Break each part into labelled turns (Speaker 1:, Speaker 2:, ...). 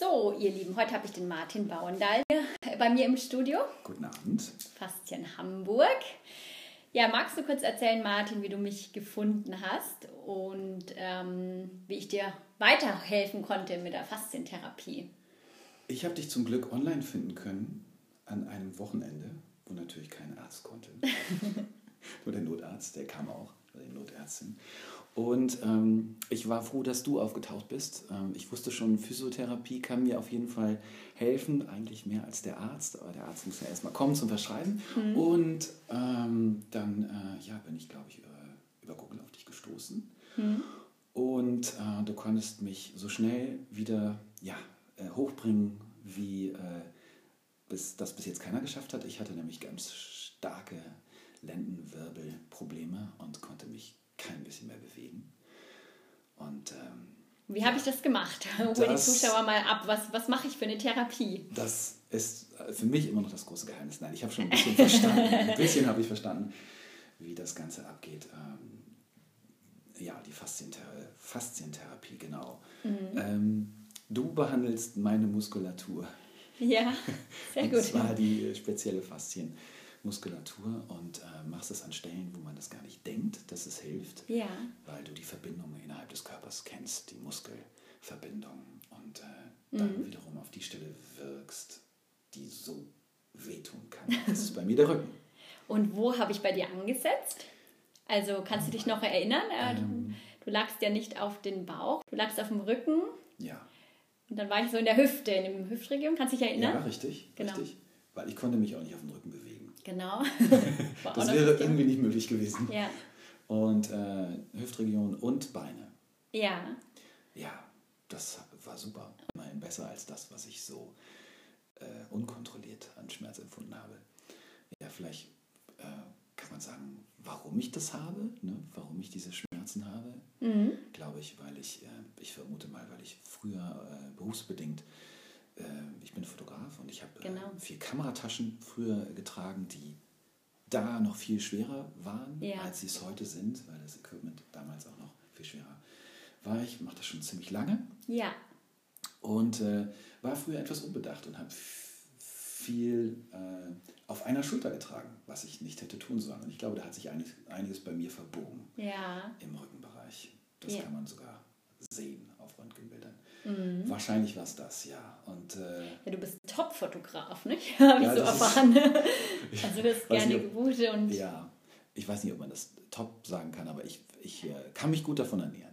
Speaker 1: So, ihr Lieben, heute habe ich den Martin Bauendal bei mir im Studio.
Speaker 2: Guten Abend.
Speaker 1: Faszien Hamburg. Ja, magst du kurz erzählen, Martin, wie du mich gefunden hast und ähm, wie ich dir weiterhelfen konnte mit der Faszientherapie?
Speaker 2: Ich habe dich zum Glück online finden können an einem Wochenende, wo natürlich kein Arzt konnte. Nur der Notarzt, der kam auch, die Notärztin. Und ähm, ich war froh, dass du aufgetaucht bist. Ähm, ich wusste schon, Physiotherapie kann mir auf jeden Fall helfen, eigentlich mehr als der Arzt. Aber der Arzt muss ja erstmal kommen zum Verschreiben. Mhm. Und ähm, dann äh, ja, bin ich, glaube ich, über, über, Google auf dich gestoßen. Mhm. Und äh, du konntest mich so schnell wieder ja, äh, hochbringen, wie äh, bis, das bis jetzt keiner geschafft hat. Ich hatte nämlich ganz starke Lendenwirbelprobleme und konnte mich kein bisschen mehr bewegen. Und ähm,
Speaker 1: wie habe ich das gemacht? Hol die Zuschauer mal ab. Was, was mache ich für eine Therapie?
Speaker 2: Das ist für mich immer noch das große Geheimnis. Nein, ich habe schon ein bisschen verstanden. Ein bisschen habe ich verstanden, wie das Ganze abgeht. Ähm, ja, die Faszientherapie, Faszientherapie genau. Mhm. Ähm, du behandelst meine Muskulatur.
Speaker 1: Ja, sehr gut. Und
Speaker 2: zwar die spezielle Faszien. Muskulatur und äh, machst es an Stellen, wo man das gar nicht denkt, dass es hilft,
Speaker 1: ja.
Speaker 2: weil du die Verbindungen innerhalb des Körpers kennst, die Muskelverbindung und äh, dann mhm. wiederum auf die Stelle wirkst, die so wehtun kann. Das ist bei mir der Rücken.
Speaker 1: Und wo habe ich bei dir angesetzt? Also kannst du dich noch erinnern? Äh, ähm, du lagst ja nicht auf den Bauch, du lagst auf dem Rücken.
Speaker 2: Ja.
Speaker 1: Und dann war ich so in der Hüfte, in der Hüftregion. Kannst du dich erinnern?
Speaker 2: Ja, richtig. Genau. richtig. Weil ich konnte mich auch nicht auf den Rücken bewegen.
Speaker 1: Genau.
Speaker 2: das wäre irgendwie nicht möglich gewesen.
Speaker 1: Ja.
Speaker 2: Und äh, Hüftregion und Beine.
Speaker 1: Ja.
Speaker 2: Ja, das war super. Immerhin besser als das, was ich so äh, unkontrolliert an Schmerz empfunden habe. Ja, vielleicht äh, kann man sagen, warum ich das habe, ne? warum ich diese Schmerzen habe. Mhm. Glaube ich, weil ich, äh, ich vermute mal, weil ich früher äh, berufsbedingt äh, ich bin Fotograf und ich habe äh, genau. viel Kamerataschen früher getragen, die da noch viel schwerer waren, ja. als sie es heute sind, weil das Equipment damals auch noch viel schwerer war. Ich mache das schon ziemlich lange.
Speaker 1: Ja.
Speaker 2: Und äh, war früher etwas unbedacht und habe viel äh, auf einer Schulter getragen, was ich nicht hätte tun sollen. Und ich glaube, da hat sich einiges, einiges bei mir verbogen
Speaker 1: ja.
Speaker 2: im Rückenbereich. Das
Speaker 1: ja.
Speaker 2: kann man sogar sehen auf Röntgenbildern. Mhm. Wahrscheinlich war es das, ja. Und, äh,
Speaker 1: ja, du bist Top-Fotograf, nicht? Habe ja, ich so erfahren. also du bist gerne gebucht und.
Speaker 2: Ja, ich weiß nicht, ob man das top sagen kann, aber ich, ich äh, kann mich gut davon ernähren.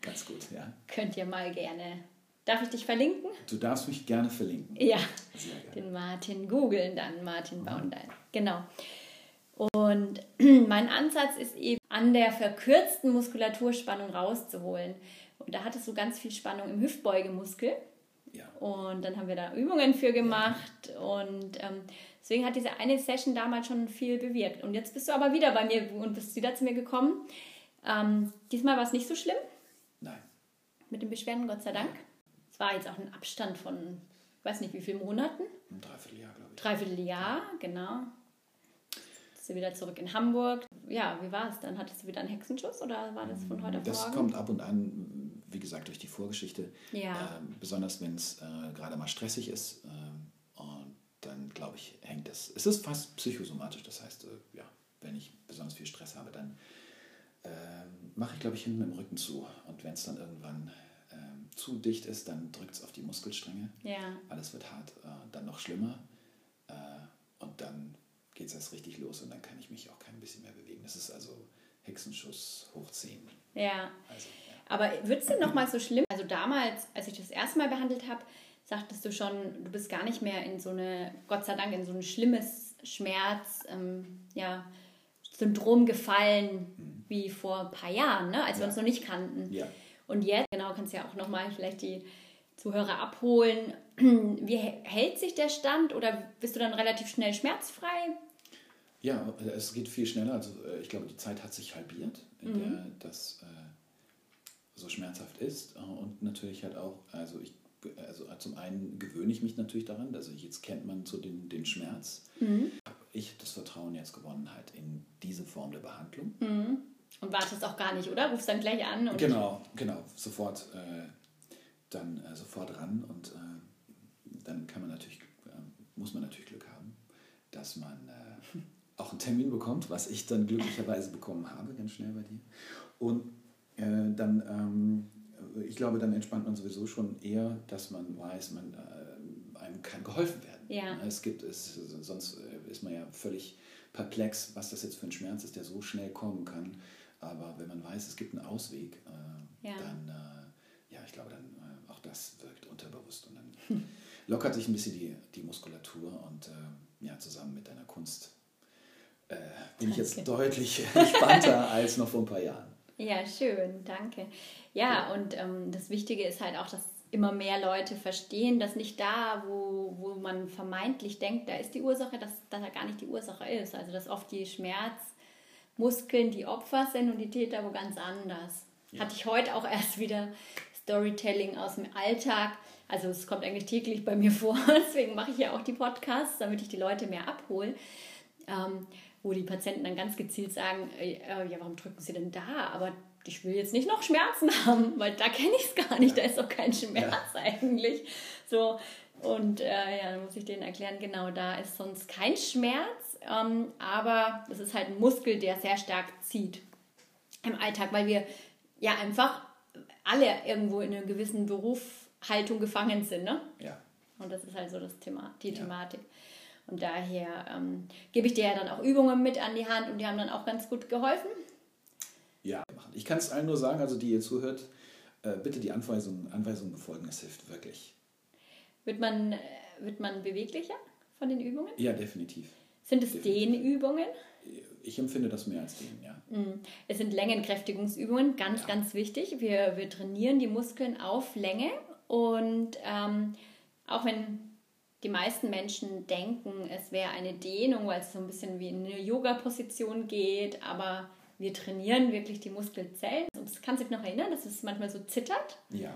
Speaker 2: Ganz gut, ja.
Speaker 1: Könnt ihr mal gerne. Darf ich dich verlinken?
Speaker 2: Du darfst mich gerne verlinken.
Speaker 1: Ja, den Martin googeln dann, Martin mhm. Baundein. Genau. Und mein Ansatz ist eben, an der verkürzten Muskulaturspannung rauszuholen. Und da hattest du ganz viel Spannung im Hüftbeugemuskel.
Speaker 2: Ja.
Speaker 1: Und dann haben wir da Übungen für gemacht. Ja. Und ähm, deswegen hat diese eine Session damals schon viel bewirkt. Und jetzt bist du aber wieder bei mir und bist wieder zu mir gekommen. Ähm, diesmal war es nicht so schlimm.
Speaker 2: Nein.
Speaker 1: Mit den Beschwerden, Gott sei Dank. Es war jetzt auch ein Abstand von, ich weiß nicht wie viele Monaten.
Speaker 2: Ein Dreivierteljahr, glaube ich.
Speaker 1: Dreivierteljahr, genau bist du wieder zurück in Hamburg. Ja, wie war es dann? Hattest du wieder einen Hexenschuss oder war das von heute auf
Speaker 2: das
Speaker 1: morgen?
Speaker 2: Das kommt ab und an, wie gesagt, durch die Vorgeschichte.
Speaker 1: Ja.
Speaker 2: Ähm, besonders wenn es äh, gerade mal stressig ist. Ähm, und dann, glaube ich, hängt das. Es ist fast psychosomatisch. Das heißt, äh, ja, wenn ich besonders viel Stress habe, dann äh, mache ich, glaube ich, hinten mit dem Rücken zu. Und wenn es dann irgendwann ähm, zu dicht ist, dann drückt es auf die Muskelstränge.
Speaker 1: Ja.
Speaker 2: Alles wird hart. Äh, dann noch schlimmer. Äh, und dann geht es erst richtig los und dann kann ich mich auch kein bisschen mehr bewegen. Das ist also Hexenschuss hoch 10.
Speaker 1: Ja.
Speaker 2: Also, ja.
Speaker 1: Aber wird es denn nochmal so schlimm? Also damals, als ich das erste Mal behandelt habe, sagtest du schon, du bist gar nicht mehr in so eine, Gott sei Dank, in so ein schlimmes Schmerz, ähm, ja, Syndrom gefallen mhm. wie vor ein paar Jahren, ne? als ja. wir uns noch nicht kannten.
Speaker 2: Ja.
Speaker 1: Und jetzt, genau, kannst du ja auch nochmal vielleicht die Zuhörer abholen. Wie hält sich der Stand oder bist du dann relativ schnell schmerzfrei?
Speaker 2: Ja, es geht viel schneller. Also äh, ich glaube, die Zeit hat sich halbiert, in mhm. der das äh, so schmerzhaft ist. Und natürlich halt auch, also ich, also zum einen gewöhne ich mich natürlich daran, also jetzt kennt man so den, den Schmerz. Mhm. Ich das Vertrauen jetzt gewonnen halt in diese Form der Behandlung.
Speaker 1: Mhm. Und wartest auch gar nicht, oder? Rufst dann gleich an.
Speaker 2: genau, genau, sofort. Äh, dann äh, sofort ran und äh, dann kann man natürlich, äh, muss man natürlich Glück haben, dass man äh, auch einen Termin bekommt, was ich dann glücklicherweise bekommen habe, ganz schnell bei dir. Und äh, dann, ähm, ich glaube, dann entspannt man sowieso schon eher, dass man weiß, man, äh, einem kann geholfen werden.
Speaker 1: Ja.
Speaker 2: Es gibt es, sonst ist man ja völlig perplex, was das jetzt für ein Schmerz ist, der so schnell kommen kann. Aber wenn man weiß, es gibt einen Ausweg, äh,
Speaker 1: Ja.
Speaker 2: dann, äh, ja, ich glaube, dann äh, auch das wirkt unterbewusst und dann lockert sich ein bisschen die, die Muskulatur und äh, ja, zusammen mit deiner Kunst äh, bin ich jetzt deutlich entspannter als noch vor ein paar Jahren.
Speaker 1: Ja, schön, danke. Ja, und ähm, das Wichtige ist halt auch, dass immer mehr Leute verstehen, dass nicht da, wo, wo man vermeintlich denkt, da ist die Ursache, dass, dass da gar nicht die Ursache ist. Also dass oft die Schmerzmuskeln die Opfer sind und die Täter wo ganz anders.
Speaker 2: Ja.
Speaker 1: Hatte ich heute auch erst wieder Storytelling aus dem Alltag. Also es kommt eigentlich täglich bei mir vor, deswegen mache ich ja auch die Podcasts, damit ich die Leute mehr abhole. Ähm, wo die Patienten dann ganz gezielt sagen, äh, äh, ja, warum drücken sie denn da? Aber ich will jetzt nicht noch Schmerzen haben, weil da kenne ich es gar nicht, da ist doch kein Schmerz eigentlich. So, und äh, ja, dann muss ich denen erklären, genau, da ist sonst kein Schmerz, ähm, aber es ist halt ein Muskel, der sehr stark zieht im Alltag, weil wir ja einfach alle irgendwo in einer gewissen Berufshaltung gefangen sind, ne?
Speaker 2: Ja.
Speaker 1: Und das ist halt so das Thema, die
Speaker 2: Ja.
Speaker 1: Thematik. Und daher ähm, gebe ich dir ja dann auch Übungen mit an die Hand und die haben dann auch ganz gut geholfen.
Speaker 2: Ja. Ich kann es allen nur sagen, also die ihr zuhört, äh, bitte die Anweisungen, Anweisungen befolgen, es hilft wirklich.
Speaker 1: Wird man, äh, wird man beweglicher von den Übungen?
Speaker 2: Ja, definitiv.
Speaker 1: Sind es
Speaker 2: Definitiv.
Speaker 1: Dehnübungen?
Speaker 2: Ich empfinde das mehr als den, ja.
Speaker 1: Es sind Längenkräftigungsübungen, ganz,
Speaker 2: Ja.
Speaker 1: ganz wichtig. Wir, wir trainieren die Muskeln auf Länge und ähm, auch wenn die meisten Menschen denken, es wäre eine Dehnung, weil es so ein bisschen wie in eine Yoga-Position geht, aber wir trainieren wirklich die Muskelzellen. Und das kannst du dich noch erinnern, dass es manchmal so zittert.
Speaker 2: Ja,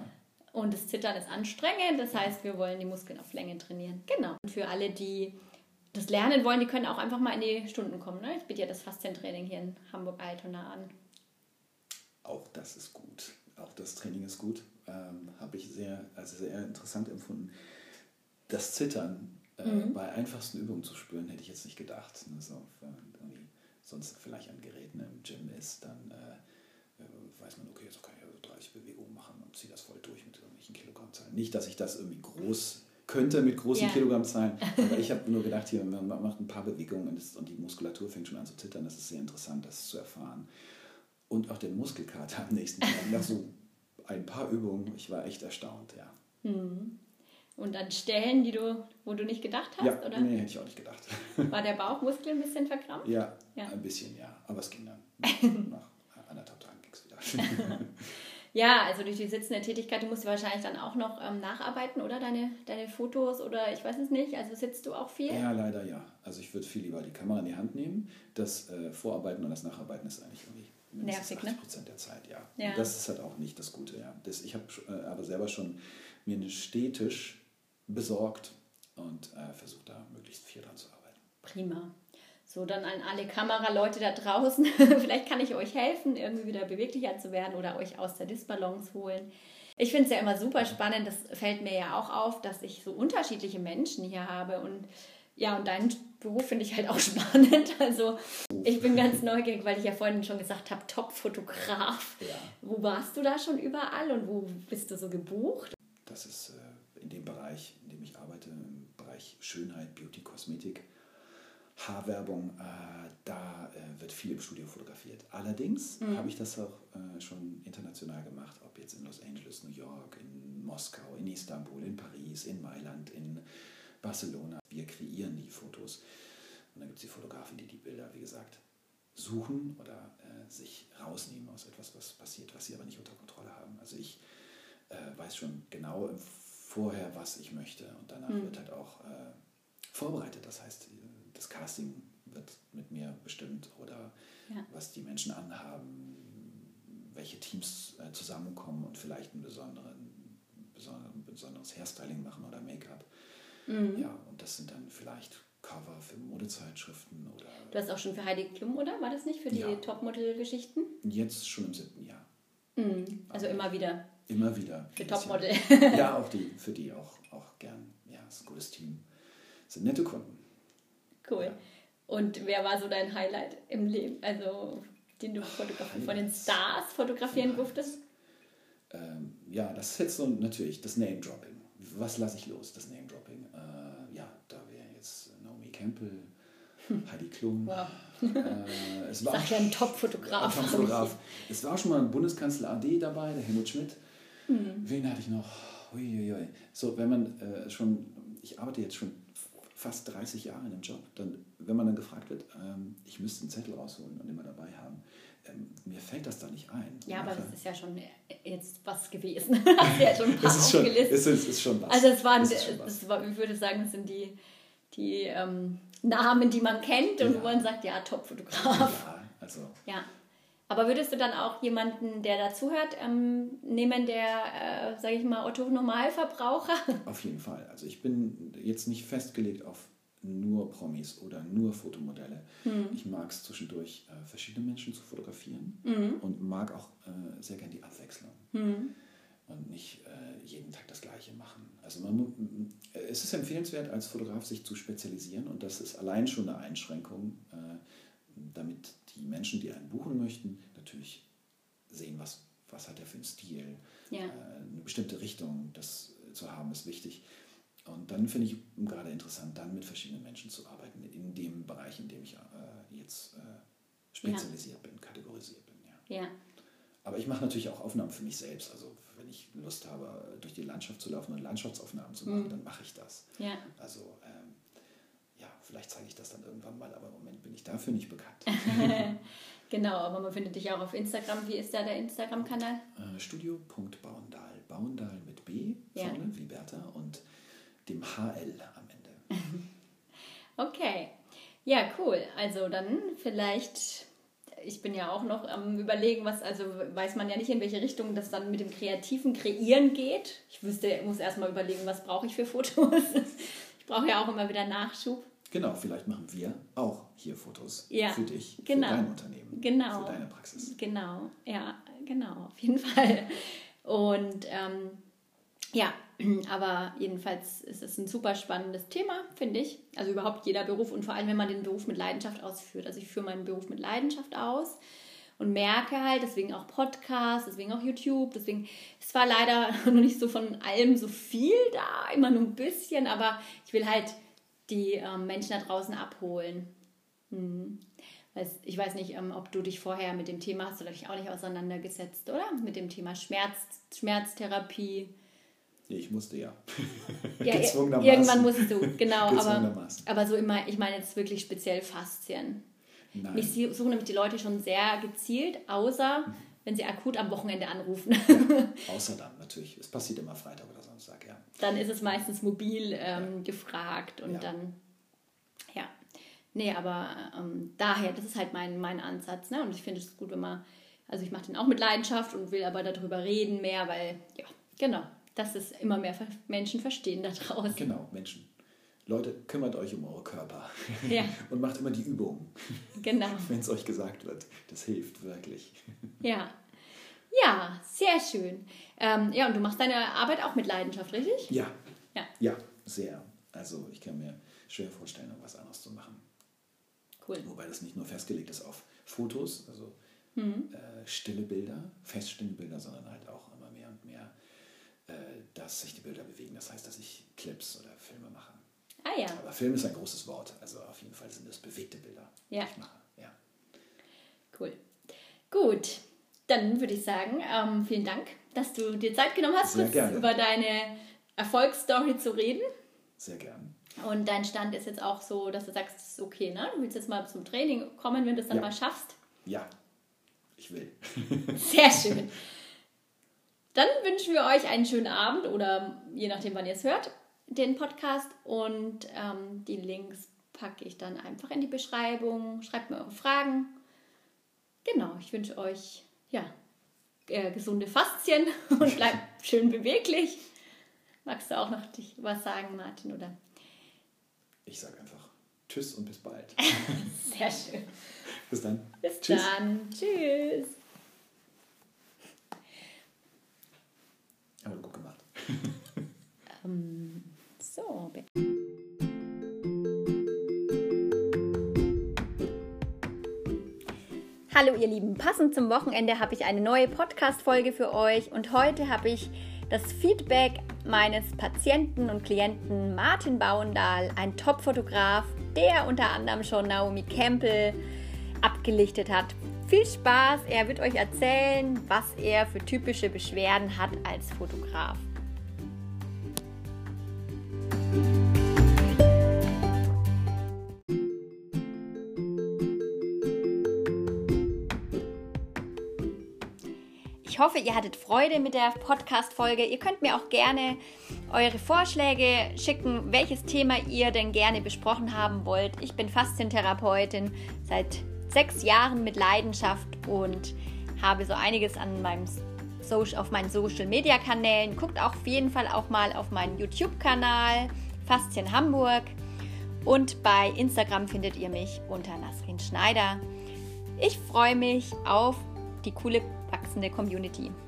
Speaker 1: Und das Zittern ist anstrengend, das heißt, wir wollen die Muskeln auf Länge trainieren. Genau. Und für alle, die das lernen wollen, die können auch einfach mal in die Stunden kommen. Ne? Ich biete ja das Faszientraining hier in Hamburg-Altona an.
Speaker 2: auch das ist gut. Auch das Training ist gut. Ähm, Habe ich sehr, also sehr interessant empfunden. Das Zittern äh, bei einfachsten Übungen zu spüren, hätte ich jetzt nicht gedacht. Ne? So, wenn man irgendwie sonst vielleicht an Geräten im Gym ist, dann äh, äh, weiß man, okay, jetzt kann ich also 30 Bewegungen machen und ziehe das voll durch mit irgendwelchen Kilogrammzahlen. Nicht, dass ich das irgendwie groß könnte mit großen
Speaker 1: Ja.
Speaker 2: Kilogrammzahlen, aber ich habe nur gedacht, hier, man macht ein paar Bewegungen und, die Muskulatur fängt schon an zu zittern. Das ist sehr interessant, das zu erfahren. Und auch den Muskelkater am nächsten Tag. Nach so ein paar Übungen, ich war echt erstaunt, ja.
Speaker 1: Und an Stellen, die du, wo du nicht gedacht hast,
Speaker 2: ja,
Speaker 1: oder?
Speaker 2: nee, hätte ich auch nicht gedacht.
Speaker 1: War der Bauchmuskel ein bisschen verkrampft?
Speaker 2: Ja,
Speaker 1: Ja.
Speaker 2: ein bisschen, ja. Aber es ging dann. Nach anderthalb Tagen ging es wieder.
Speaker 1: Ja, also durch die sitzende Tätigkeit, du musst wahrscheinlich dann auch noch ähm, nacharbeiten, oder? Deine, deine Fotos oder ich weiß es nicht. Also sitzt du auch viel?
Speaker 2: ja, leider ja. Also ich würde viel lieber die Kamera in die Hand nehmen. Das äh, Vorarbeiten und das Nacharbeiten ist eigentlich irgendwie
Speaker 1: Nervig, ne?
Speaker 2: 80 Prozent der Zeit, ja.
Speaker 1: Ja.
Speaker 2: Und das ist halt auch nicht das Gute, ja. Das, ich habe äh, aber selber schon mir einen Stehtisch besorgt und äh, versuche da möglichst viel dran zu arbeiten.
Speaker 1: Prima. So, dann an alle Kameraleute da draußen. Vielleicht kann ich euch helfen, irgendwie wieder beweglicher zu werden oder euch aus der Disbalance holen. Ich finde es ja immer super spannend, das fällt mir ja auch auf, dass ich so unterschiedliche Menschen hier habe. Und ja, und deinen Beruf finde ich halt auch spannend. Also ich bin ganz neugierig, weil ich ja vorhin schon gesagt habe, Top-Fotograf.
Speaker 2: Ja.
Speaker 1: Wo warst du da schon überall und wo bist du so gebucht?
Speaker 2: Das ist äh, in dem Bereich, in dem ich arbeite, im Bereich Schönheit, Beauty, Kosmetik, Haarwerbung, äh, da äh, wird viel im Studio fotografiert. Allerdings habe ich das auch äh, schon international gemacht, ob jetzt in Los Angeles, New York, in Moskau, in Istanbul, in Paris, in Mailand, in Barcelona. Wir kreieren die Fotos. Und dann gibt es die Fotografen, die die Bilder, wie gesagt, suchen oder äh, sich rausnehmen aus etwas, was passiert, was sie aber nicht unter Kontrolle haben. Also ich äh, weiß schon genau im vorher, was ich möchte. Und danach wird halt auch äh, vorbereitet. Das heißt, das Casting wird mit mir bestimmt oder
Speaker 1: Ja.
Speaker 2: was die Menschen anhaben, welche Teams äh, zusammenkommen und vielleicht ein besonderen, besonderen, besonderes Hairstyling machen oder Make-up. Ja, und das sind dann vielleicht Cover für Modezeitschriften oder
Speaker 1: Du hast auch schon für Heidi Klum, oder? War das nicht für die
Speaker 2: Ja.
Speaker 1: Topmodel-Geschichten?
Speaker 2: jetzt schon im siebten Jahr.
Speaker 1: Also immer wieder.
Speaker 2: Immer wieder.
Speaker 1: Für Topmodel.
Speaker 2: ja, auch die, für die auch, auch gern. Ja, ist ein gutes Team. Sind nette Kunden.
Speaker 1: Cool. Ja. Und wer war so dein Highlight im Leben? Also, den du fotografieren, von den Stars fotografieren ja, durftest?
Speaker 2: Ähm, ja, das ist jetzt so natürlich das Name-Dropping. Was lasse ich los, das Name-Dropping? Äh, ja, da wäre jetzt Naomi Campbell, Heidi Klum. Wow.
Speaker 1: Äh, es war Sag ja ein Top-Fotograf.
Speaker 2: Top es war schon mal ein Bundeskanzler AD dabei, der Helmut Schmidt. Mhm. Wen hatte ich noch? Uiuiui. So, wenn man äh, schon, ich arbeite jetzt schon fast 30 Jahre in einem Job, dann, wenn man dann gefragt wird, ähm, ich müsste einen Zettel rausholen und immer dabei haben, ähm, mir fällt das da nicht ein.
Speaker 1: Ja, aber das ist ja schon jetzt was gewesen. Hast ja schon ein paar
Speaker 2: ist schon, es ist, ist schon was.
Speaker 1: Also es waren, es war, ich würde sagen, es sind die, die ähm, Namen, die man kennt und ja. wo man sagt, ja, Top-Fotograf.
Speaker 2: Ja, also.
Speaker 1: Ja. Aber würdest du dann auch jemanden, der dazuhört, ähm, nehmen, der, äh, sage ich mal, Otto Normalverbraucher?
Speaker 2: Auf jeden Fall. Also ich bin jetzt nicht festgelegt auf nur Promis oder nur Fotomodelle. Mhm. Ich mag es zwischendurch, äh, verschiedene Menschen zu fotografieren mhm. und mag auch äh, sehr gerne die Abwechslung. Mhm. Und nicht äh, jeden Tag das Gleiche machen. Also man, es ist empfehlenswert, als Fotograf sich zu spezialisieren und das ist allein schon eine Einschränkung, äh, damit die Menschen, die einen buchen möchten, natürlich sehen, was, was hat er für einen Stil. Ja. Äh, eine bestimmte Richtung, das zu haben, ist wichtig. Und dann finde ich gerade interessant, dann mit verschiedenen Menschen zu arbeiten, in dem Bereich, in dem ich äh, jetzt äh, spezialisiert ja. bin, kategorisiert bin.
Speaker 1: Ja. ja.
Speaker 2: Aber ich mache natürlich auch Aufnahmen für mich selbst. Also wenn ich Lust habe, durch die Landschaft zu laufen und Landschaftsaufnahmen zu machen, mhm. dann mache ich das.
Speaker 1: Ja.
Speaker 2: Also ähm, vielleicht zeige ich das dann irgendwann mal, aber im Moment bin ich dafür nicht bekannt.
Speaker 1: genau, aber man findet dich auch auf Instagram. Wie ist da der Instagram-Kanal?
Speaker 2: Äh, Studio.bauendal. Bauendal mit B vorne, ja. wie Bertha, und dem HL am Ende.
Speaker 1: okay. Ja, cool. Also dann vielleicht, ich bin ja auch noch am überlegen, was, also weiß man ja nicht, in welche Richtung das dann mit dem kreativen Kreieren geht. Ich wüsste, muss erstmal überlegen, was brauche ich für Fotos. ich brauche ja auch immer wieder Nachschub.
Speaker 2: Genau, vielleicht machen wir auch hier Fotos
Speaker 1: ja,
Speaker 2: für dich,
Speaker 1: genau,
Speaker 2: für dein Unternehmen,
Speaker 1: genau,
Speaker 2: für deine Praxis.
Speaker 1: Genau, ja, genau, auf jeden Fall. Und ähm, ja, aber jedenfalls ist es ein super spannendes Thema, finde ich. Also überhaupt jeder Beruf und vor allem, wenn man den Beruf mit Leidenschaft ausführt. Also ich führe meinen Beruf mit Leidenschaft aus und merke halt, deswegen auch Podcast, deswegen auch YouTube, deswegen, es war leider noch nicht so von allem so viel da, immer nur ein bisschen, aber ich will halt die ähm, Menschen da draußen abholen. Hm. Ich weiß nicht, ähm, ob du dich vorher mit dem Thema hast oder dich auch nicht auseinandergesetzt, oder? Mit dem Thema Schmerz, Schmerztherapie.
Speaker 2: Ich musste ja.
Speaker 1: ja irgendwann musstest du, genau. aber, aber so immer, ich meine jetzt wirklich speziell Faszien. Nein. Mich suchen nämlich die Leute schon sehr gezielt, außer mhm. wenn sie akut am Wochenende anrufen.
Speaker 2: Ja, außer dann natürlich. Es passiert immer Freitag.
Speaker 1: Dann ist es meistens mobil ähm, gefragt und ja. dann, ja. Nee, aber ähm, daher, das ist halt mein, mein Ansatz. Ne? Und ich finde es gut, wenn man, also ich mache den auch mit Leidenschaft und will aber darüber reden mehr, weil, ja, genau dass es immer mehr Menschen verstehen da draußen.
Speaker 2: Genau, Menschen. Leute, kümmert euch um eure Körper.
Speaker 1: Ja.
Speaker 2: Und macht immer die Übungen.
Speaker 1: Genau.
Speaker 2: Wenn es euch gesagt wird. Das hilft wirklich.
Speaker 1: Ja. Ja, sehr schön. Ähm, ja, und du machst deine Arbeit auch mit Leidenschaft, richtig?
Speaker 2: Ja.
Speaker 1: Ja,
Speaker 2: ja sehr. Also ich kann mir schwer vorstellen, was anderes zu machen.
Speaker 1: Cool.
Speaker 2: Wobei das nicht nur festgelegt ist auf Fotos, also mhm. äh, stille Bilder, feststehende Bilder, sondern halt auch immer mehr und mehr äh, dass sich die Bilder bewegen. Das heißt, dass ich Clips oder Filme mache.
Speaker 1: Ah ja.
Speaker 2: Aber Film ist ein großes Wort. Also auf jeden Fall sind das bewegte Bilder,
Speaker 1: ja.
Speaker 2: die ich mache. Ja.
Speaker 1: Cool. Gut, dann würde ich sagen, ähm, vielen Dank, dass du dir Zeit genommen hast, über deine Erfolgsstory zu reden.
Speaker 2: Sehr gern.
Speaker 1: Und dein Stand ist jetzt auch so, dass du sagst, es ist okay, ne? Du willst jetzt mal zum Training kommen, wenn du es dann ja. mal schaffst.
Speaker 2: Ja, ich will.
Speaker 1: Sehr schön. Dann wünschen wir euch einen schönen Abend oder je nachdem, wann ihr es hört, den Podcast. Und ähm, die Links packe ich dann einfach in die Beschreibung. Schreibt mir eure Fragen. Genau, ich wünsche euch ja, äh, gesunde Faszien und bleibt schön beweglich. Magst du auch noch dich was sagen, Martin? Oder?
Speaker 2: Ich sage einfach Tschüss und bis bald.
Speaker 1: Sehr schön.
Speaker 2: Bis dann.
Speaker 1: Bis Tschüss. dann. Tschüss.
Speaker 2: Aber gut gemacht.
Speaker 1: ähm, so. Hallo ihr Lieben, passend zum Wochenende habe ich eine neue Podcast-Folge für euch und heute habe ich das Feedback meines Patienten und Klienten Martin Bauendahl, ein Top-Fotograf, der unter anderem schon Naomi Campbell abgelichtet hat. Viel Spaß, er wird euch erzählen, was er für typische Beschwerden hat als Fotograf. Ich hoffe, ihr hattet Freude mit der Podcast-Folge. Ihr könnt mir auch gerne eure Vorschläge schicken, welches Thema ihr denn gerne besprochen haben wollt. Ich bin Faszientherapeutin seit sechs Jahren mit Leidenschaft und habe so einiges an meinem Social, auf meinen Social Media Kanälen. Guckt auch auf jeden Fall auch mal auf meinen YouTube-Kanal Faszien Hamburg und bei Instagram findet ihr mich unter Nasrin Schneider. Ich freue mich auf die coole wachsende Community.